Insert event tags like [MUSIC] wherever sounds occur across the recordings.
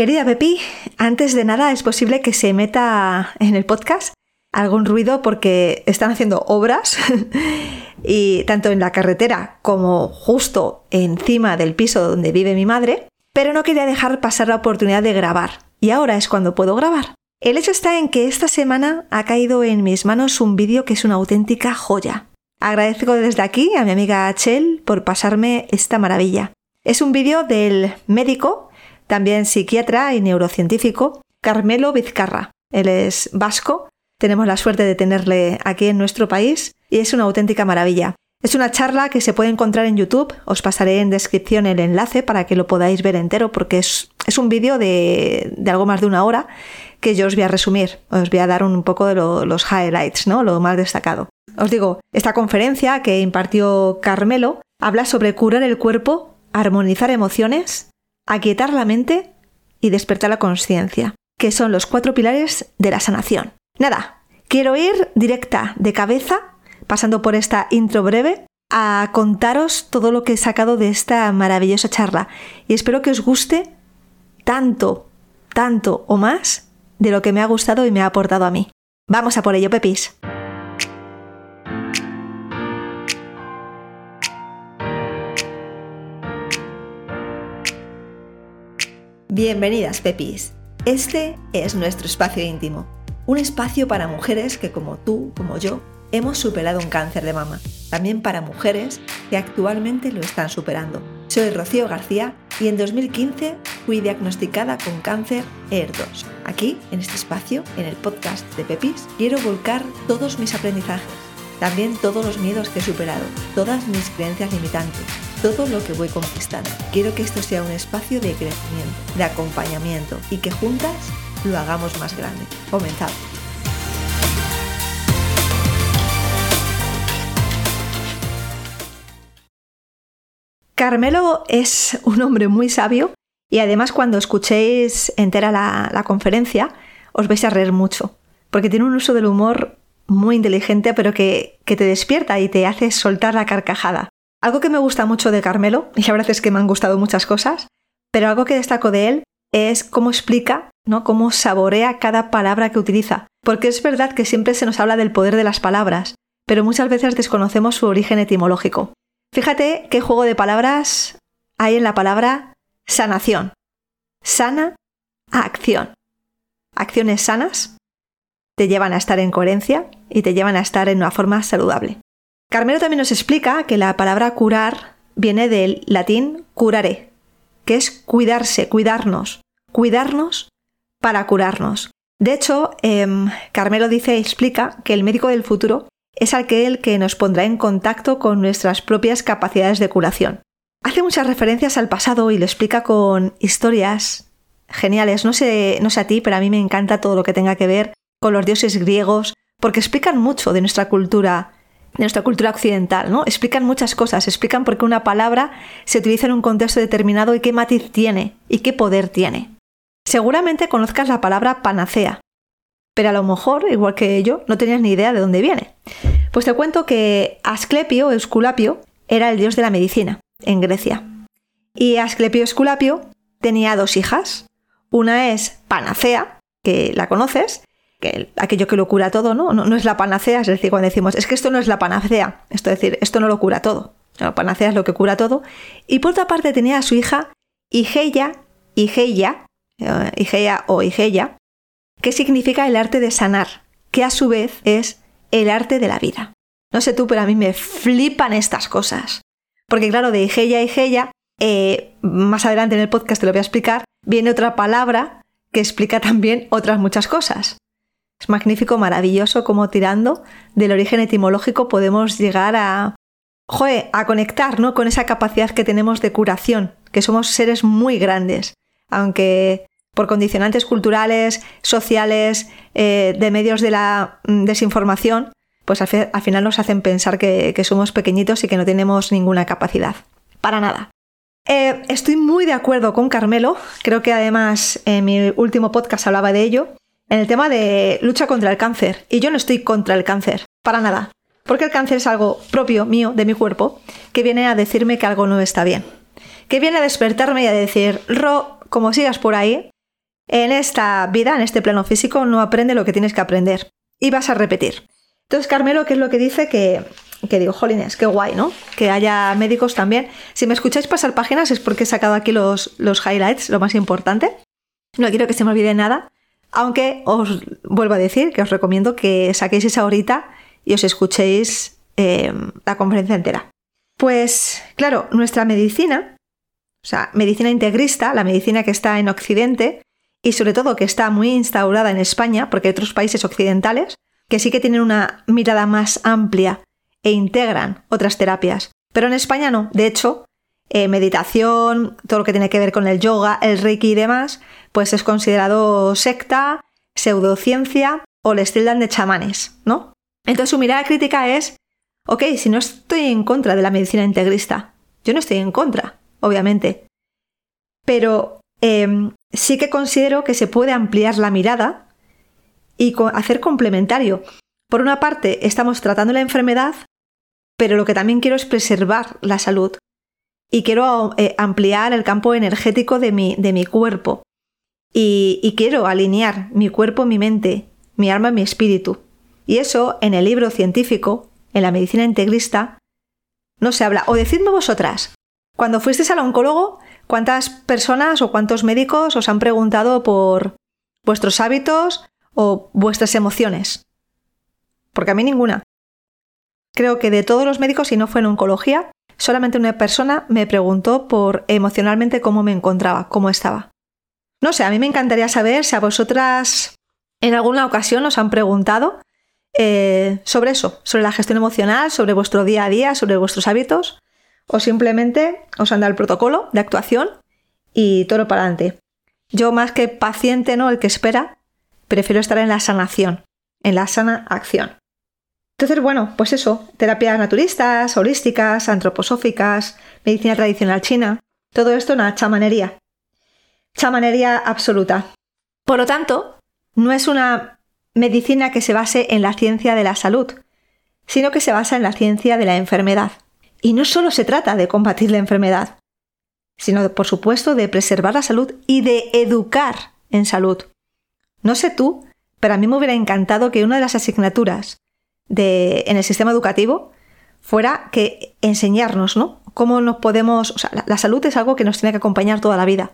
Querida Pepi, antes de nada es posible que se meta en el podcast algún ruido porque están haciendo obras [LAUGHS] y tanto en la carretera como justo encima del piso donde vive mi madre, pero no quería dejar pasar la oportunidad de grabar y ahora es cuando puedo grabar. El hecho está en que esta semana ha caído en mis manos un vídeo que es una auténtica joya. Agradezco desde aquí a mi amiga Chel por pasarme esta maravilla. Es un vídeo del médico, también psiquiatra y neurocientífico, Carmelo Vizcarra. Él es vasco, tenemos la suerte de tenerle aquí en nuestro país y es una auténtica maravilla. Es una charla que se puede encontrar en YouTube, os pasaré en descripción el enlace para que lo podáis ver entero porque es, un vídeo de, de algo más de una hora que yo os voy a resumir, os voy a dar un poco de los highlights, ¿no? Lo más destacado. Os digo, esta conferencia que impartió Carmelo habla sobre curar el cuerpo, armonizar emociones, aquietar la mente y despertar la conciencia, que son los cuatro pilares de la sanación. Nada, quiero ir directa de cabeza, pasando por esta intro breve, a contaros todo lo que he sacado de esta maravillosa charla y espero que os guste tanto, tanto o más de lo que me ha gustado y me ha aportado a mí. Vamos a por ello, Pepis. Bienvenidas, Pepis. Este es nuestro espacio íntimo, un espacio para mujeres que como tú, como yo, hemos superado un cáncer de mama, también para mujeres que actualmente lo están superando. Soy Rocío García y en 2015 fui diagnosticada con cáncer ER2. Aquí, en este espacio, en el podcast de Pepis, quiero volcar todos mis aprendizajes, también todos los miedos que he superado, todas mis creencias limitantes, todo lo que voy conquistando. Quiero que esto sea un espacio de crecimiento, de acompañamiento y que juntas lo hagamos más grande. Comenzamos. Carmelo es un hombre muy sabio y además cuando escuchéis entera la, conferencia os vais a reír mucho, porque tiene un uso del humor muy inteligente pero que, que te despierta y te hace soltar la carcajada. Algo que me gusta mucho de Carmelo, [LAUGHS] y la verdad es que me han gustado muchas cosas, pero algo que destaco de él es cómo explica, ¿no? cómo saborea cada palabra que utiliza. Porque es verdad que siempre se nos habla del poder de las palabras, pero muchas veces desconocemos su origen etimológico. Fíjate qué juego de palabras hay en la palabra sanación. Sana a acción. Acciones sanas te llevan a estar en coherencia y te llevan a estar en una forma saludable. Carmelo también nos explica que la palabra curar viene del latín curare, que es cuidarse, cuidarnos, cuidarnos para curarnos. De hecho, em, Carmelo dice y explica que el médico del futuro es aquel que nos pondrá en contacto con nuestras propias capacidades de curación. Hace muchas referencias al pasado y lo explica con historias geniales. No sé, no sé a ti, pero a mí me encanta todo lo que tenga que ver con los dioses griegos, porque explican mucho de nuestra cultura, de nuestra cultura occidental, ¿no? Explican muchas cosas, explican por qué una palabra se utiliza en un contexto determinado y qué matiz tiene y qué poder tiene. Seguramente conozcas la palabra panacea, pero a lo mejor, igual que yo, no tenías ni idea de dónde viene. Pues te cuento que Asclepio, Esculapio, era el dios de la medicina en Grecia. Y Asclepio Esculapio tenía dos hijas. Una es Panacea, que la conoces, que aquello que lo cura todo, ¿no? ¿no? es la panacea, es decir, cuando decimos, es que esto no es la panacea, esto es decir, esto no lo cura todo. La panacea es lo que cura todo. Y por otra parte tenía a su hija Igeia, Igeia, eh, Igeia o Igeia, ¿Qué significa el arte de sanar? Que a su vez es el arte de la vida. No sé tú, pero a mí me flipan estas cosas. Porque claro, de Igeia a eh, más adelante en el podcast te lo voy a explicar, viene otra palabra que explica también otras muchas cosas. Es magnífico, maravilloso como tirando del origen etimológico podemos llegar a, joe, a conectar ¿no? con esa capacidad que tenemos de curación, que somos seres muy grandes, aunque por condicionantes culturales, sociales, eh, de medios de la mm, desinformación, pues al, final nos hacen pensar que, somos pequeñitos y que no tenemos ninguna capacidad. Para nada. Eh, estoy muy de acuerdo con Carmelo, creo que además en mi último podcast hablaba de ello, en el tema de lucha contra el cáncer. Y yo no estoy contra el cáncer, para nada. Porque el cáncer es algo propio, mío, de mi cuerpo, que viene a decirme que algo no está bien. Que viene a despertarme y a decir, Ro, como sigas por ahí, en esta vida, en este plano físico, no aprende lo que tienes que aprender y vas a repetir. Entonces, Carmelo, ¿qué es lo que dice? Que, que digo, jolines, qué guay, ¿no? Que haya médicos también. Si me escucháis pasar páginas es porque he sacado aquí los, los highlights, lo más importante. No quiero que se me olvide nada, aunque os vuelvo a decir que os recomiendo que saquéis esa horita y os escuchéis eh, la conferencia entera. Pues claro, nuestra medicina, o sea, medicina integrista, la medicina que está en Occidente y sobre todo que está muy instaurada en España, porque hay otros países occidentales que sí que tienen una mirada más amplia e integran otras terapias. Pero en España no. De hecho, eh, meditación, todo lo que tiene que ver con el yoga, el reiki y demás, pues es considerado secta, pseudociencia o les tildan de chamanes, ¿no? Entonces su mirada crítica es, ok, si no estoy en contra de la medicina integrista, yo no estoy en contra, obviamente, pero em, sí que considero que se puede ampliar la mirada y hacer complementario. Por una parte, estamos tratando la enfermedad, pero lo que también quiero es preservar la salud y quiero eh, ampliar el campo energético de mi, de mi cuerpo y, quiero alinear mi cuerpo, mi mente, mi alma, mi espíritu. Y eso en el libro científico, en la medicina integrista, no se habla. O decidme vosotras, cuando fuisteis al oncólogo, ¿cuántas personas o cuántos médicos os han preguntado por vuestros hábitos o vuestras emociones? Porque a mí ninguna. Creo que de todos los médicos, si no fue en oncología, solamente una persona me preguntó por emocionalmente cómo me encontraba, cómo estaba. No sé, a mí me encantaría saber si a vosotras en alguna ocasión os han preguntado eh, sobre eso, sobre la gestión emocional, sobre vuestro día a día, sobre vuestros hábitos, o simplemente os han dado el protocolo de actuación y todo para adelante. Yo más que paciente, ¿no? El que espera, prefiero estar en la sanación, en la sana acción. Entonces, bueno, pues eso, terapias naturistas, holísticas, antroposóficas, medicina tradicional china, todo esto una chamanería. Chamanería absoluta. Por lo tanto, no es una medicina que se base en la ciencia de la salud, sino que se basa en la ciencia de la enfermedad. Y no solo se trata de combatir la enfermedad, sino, por supuesto, de preservar la salud y de educar en salud. No sé tú, pero a mí me hubiera encantado que una de las asignaturas de, en el sistema educativo fuera que enseñarnos, ¿no? Cómo nos podemos. O sea, la, salud es algo que nos tiene que acompañar toda la vida.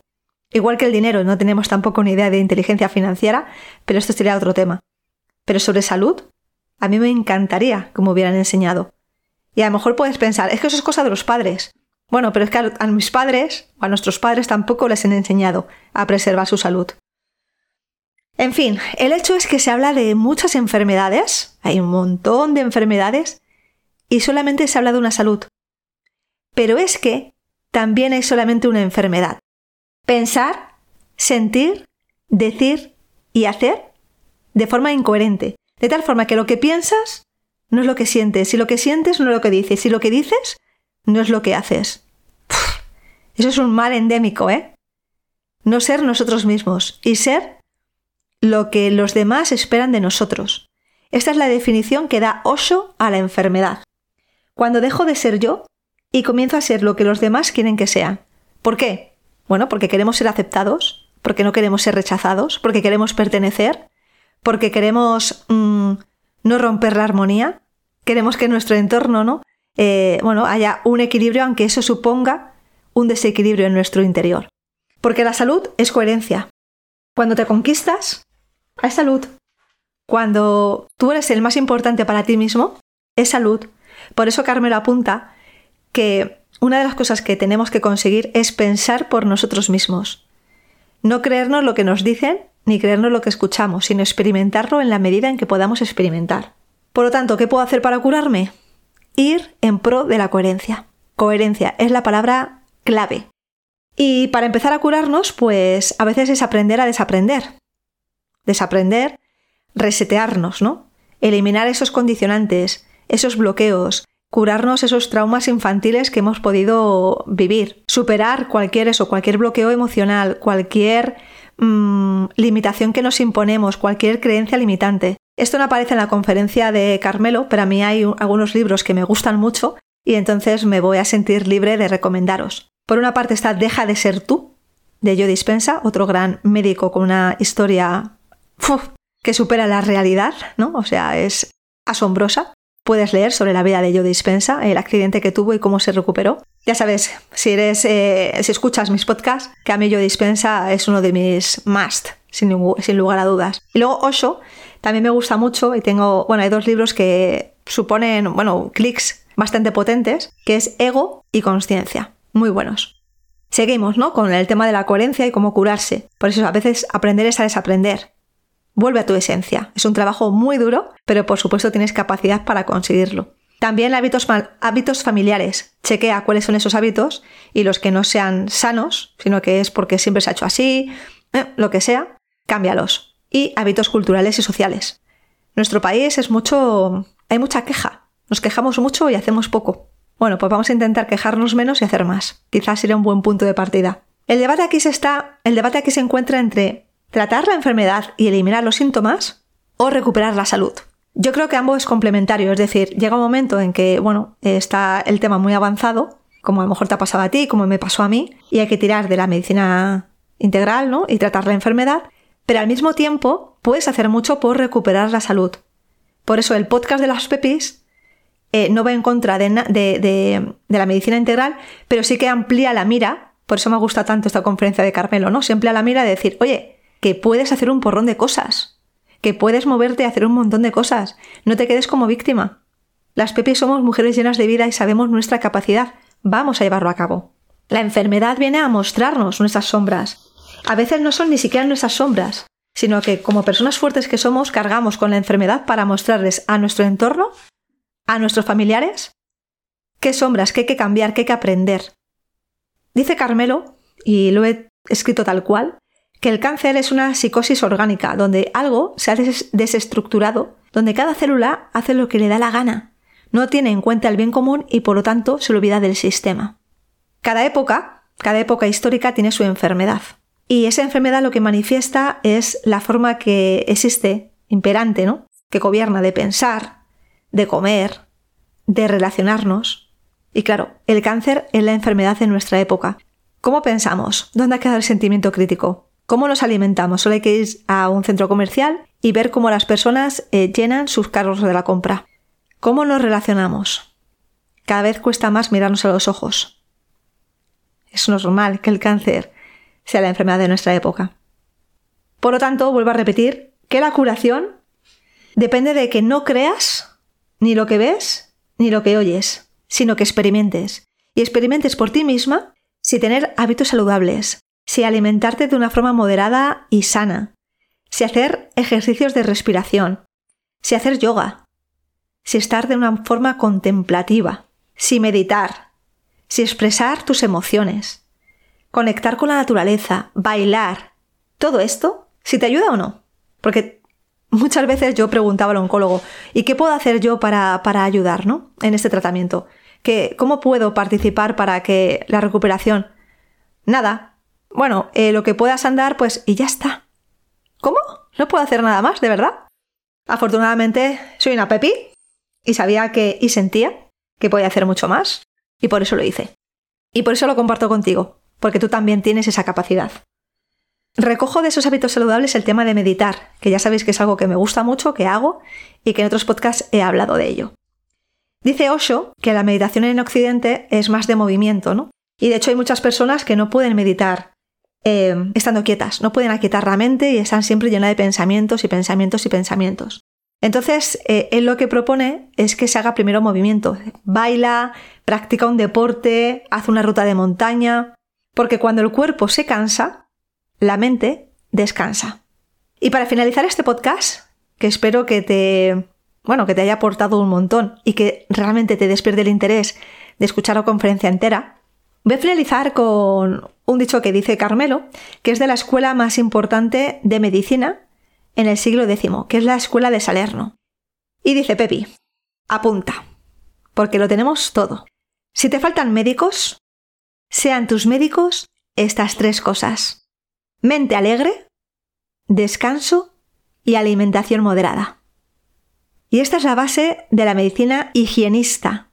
Igual que el dinero, no tenemos tampoco ni idea de inteligencia financiera, pero esto sería otro tema. Pero sobre salud, a mí me encantaría que me hubieran enseñado. Y a lo mejor puedes pensar, es que eso es cosa de los padres. Bueno, pero es que a mis padres o a nuestros padres tampoco les han enseñado a preservar su salud. En fin, el hecho es que se habla de muchas enfermedades, hay un montón de enfermedades, y solamente se habla de una salud. Pero es que también hay solamente una enfermedad. Pensar, sentir, decir y hacer de forma incoherente, de tal forma que lo que piensas no es lo que sientes, si lo que sientes no es lo que dices, si lo que dices no es lo que haces. eso es un mal endémico, ¿eh? No ser nosotros mismos y ser lo que los demás esperan de nosotros. Esta es la definición que da Osho a la enfermedad. Cuando dejo de ser yo y comienzo a ser lo que los demás quieren que sea. ¿Por qué? Bueno, porque queremos ser aceptados, porque no queremos ser rechazados, porque queremos pertenecer, porque queremos mm, no romper la armonía, queremos que nuestro entorno no eh, bueno, haya un equilibrio, aunque eso suponga un desequilibrio en nuestro interior. Porque la salud es coherencia. Cuando te conquistas, hay salud. Cuando tú eres el más importante para ti mismo, es salud. Por eso Carmelo apunta que una de las cosas que tenemos que conseguir es pensar por nosotros mismos. No creernos lo que nos dicen ni creernos lo que escuchamos, sino experimentarlo en la medida en que podamos experimentar. Por lo tanto, ¿qué puedo hacer para curarme? Ir en pro de la coherencia. Coherencia es la palabra clave. Y para empezar a curarnos, pues a veces es aprender a desaprender desaprender, resetearnos, ¿no? Eliminar esos condicionantes, esos bloqueos, curarnos esos traumas infantiles que hemos podido vivir, superar cualquier eso, cualquier bloqueo emocional, cualquier mm, limitación que nos imponemos, cualquier creencia limitante. Esto no aparece en la conferencia de Carmelo, pero a mí hay algunos libros que me gustan mucho y entonces me voy a sentir libre de recomendaros. Por una parte está Deja de ser tú, de Joe Dispensa, otro gran médico con una historia que supera la realidad, ¿no? O sea, es asombrosa. Puedes leer sobre la vida de Joe Dispensa, el accidente que tuvo y cómo se recuperó. Ya sabes, si eres, eh, si escuchas mis podcasts, que a mí Joe Dispensa es uno de mis must, sin, lugar a dudas. Y luego Osho también me gusta mucho y tengo, bueno, hay dos libros que suponen, bueno, clics bastante potentes, que es Ego y Conciencia. Muy buenos. Seguimos, ¿no? Con el tema de la coherencia y cómo curarse. Por eso a veces aprender es a desaprender. Vuelve a tu esencia. Es un trabajo muy duro, pero por supuesto tienes capacidad para conseguirlo. También hábitos, hábitos familiares. Chequea cuáles son esos hábitos y los que no sean sanos, sino que es porque siempre se ha hecho así, eh, lo que sea, cámbialos. Y hábitos culturales y sociales. Nuestro país es mucho... hay mucha queja. Nos quejamos mucho y hacemos poco. Bueno, pues vamos a intentar quejarnos menos y hacer más. Quizás sería un buen punto de partida. El debate aquí se está, el debate aquí se encuentra entre tratar la enfermedad y eliminar los síntomas o recuperar la salud. Yo creo que ambos es complementario, es decir, llega un momento en que, bueno, está el tema muy avanzado, como a lo mejor te ha pasado a ti, como me pasó a mí, y hay que tirar de la medicina integral, ¿no? Y tratar la enfermedad, pero al mismo tiempo puedes hacer mucho por recuperar la salud. Por eso el podcast de las pepis eh, no va en contra de, la medicina integral, pero sí que amplía la mira. Por eso me gusta tanto esta conferencia de Carmelo, ¿no? Se amplía la mira de decir, oye, que puedes hacer un porrón de cosas, que puedes moverte y hacer un montón de cosas. No te quedes como víctima. Las Pepis somos mujeres llenas de vida y sabemos nuestra capacidad. Vamos a llevarlo a cabo. La enfermedad viene a mostrarnos nuestras sombras. A veces no son ni siquiera nuestras sombras, sino que como personas fuertes que somos cargamos con la enfermedad para mostrarles a nuestro entorno a nuestros familiares? ¿Qué sombras? ¿Qué hay que cambiar? ¿Qué hay que aprender? Dice Carmelo, y lo he escrito tal cual, que el cáncer es una psicosis orgánica, donde algo se ha desestructurado, donde cada célula hace lo que le da la gana, no tiene en cuenta el bien común y por lo tanto se olvida del sistema. Cada época, cada época histórica tiene su enfermedad. Y esa enfermedad lo que manifiesta es la forma que existe, imperante, ¿no? Que gobierna de pensar, de comer, de relacionarnos. Y claro, el cáncer es la enfermedad de nuestra época. ¿Cómo pensamos? ¿Dónde ha quedado el sentimiento crítico? ¿Cómo nos alimentamos? Solo hay que ir a un centro comercial y ver cómo las personas eh, llenan sus carros de la compra. ¿Cómo nos relacionamos? Cada vez cuesta más mirarnos a los ojos. Es normal que el cáncer sea la enfermedad de nuestra época. Por lo tanto, vuelvo a repetir que la curación depende de que no creas ni lo que ves, ni lo que oyes, sino que experimentes. Y experimentes por ti misma si tener hábitos saludables, si alimentarte de una forma moderada y sana, si hacer ejercicios de respiración, si hacer yoga, si estar de una forma contemplativa, si meditar, si expresar tus emociones, conectar con la naturaleza, bailar, todo esto, si te ayuda o no. Porque muchas veces yo preguntaba al oncólogo, ¿y qué puedo hacer yo para, ayudar ¿no? en este tratamiento? ¿Qué, ¿Cómo puedo participar para que la recuperación? Nada. Bueno, eh, lo que puedas andar, pues, y ya está. ¿Cómo? No puedo hacer nada más, de verdad. Afortunadamente, soy una pepi y sabía que, y sentía que podía hacer mucho más, y por eso lo hice. Y por eso lo comparto contigo, porque tú también tienes esa capacidad. Recojo de esos hábitos saludables el tema de meditar, que ya sabéis que es algo que me gusta mucho, que hago y que en otros podcasts he hablado de ello. Dice Osho que la meditación en Occidente es más de movimiento, ¿no? Y de hecho hay muchas personas que no pueden meditar eh, estando quietas, no pueden aquietar la mente y están siempre llenas de pensamientos y pensamientos y pensamientos. Entonces, eh, él lo que propone es que se haga primero movimiento. Baila, practica un deporte, hace una ruta de montaña, porque cuando el cuerpo se cansa, la mente descansa. Y para finalizar este podcast, que espero que te, bueno, que te haya aportado un montón y que realmente te despierte el interés de escuchar la conferencia entera, voy a finalizar con un dicho que dice Carmelo, que es de la escuela más importante de medicina en el siglo X, que es la escuela de Salerno. Y dice Pepi, apunta, porque lo tenemos todo. Si te faltan médicos, sean tus médicos estas tres cosas mente alegre, descanso y alimentación moderada. Y esta es la base de la medicina higienista.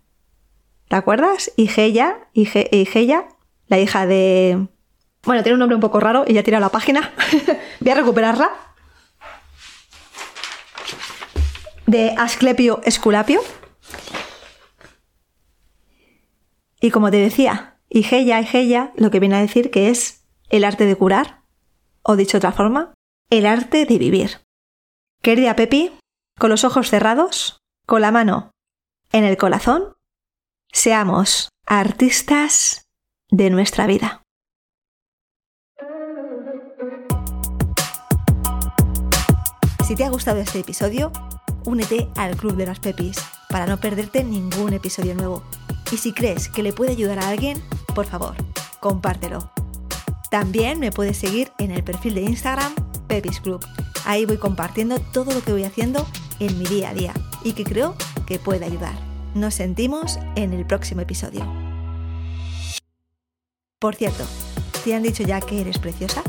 ¿Te acuerdas? Igeya, Igeya, la hija de, Bueno, tiene un nombre un poco raro y ya tira la página. [LAUGHS] Voy a recuperarla. De Asclepio Esculapio. Y como te decía, Igeia, Igeia, lo que viene a decir que es el arte de curar, o dicho de otra forma, el arte de vivir. Querida Pepi, con los ojos cerrados, con la mano en el corazón, seamos artistas de nuestra vida. Si te ha gustado este episodio, únete al Club de las Pepis para no perderte ningún episodio nuevo. Y si crees que le puede ayudar a alguien, por favor, compártelo. También me puedes seguir en el perfil de Instagram Pepis Club. Ahí voy compartiendo todo lo que voy haciendo en mi día a día y que creo que puede ayudar. Nos sentimos en el próximo episodio. Por cierto, ¿te han dicho ya que eres preciosa?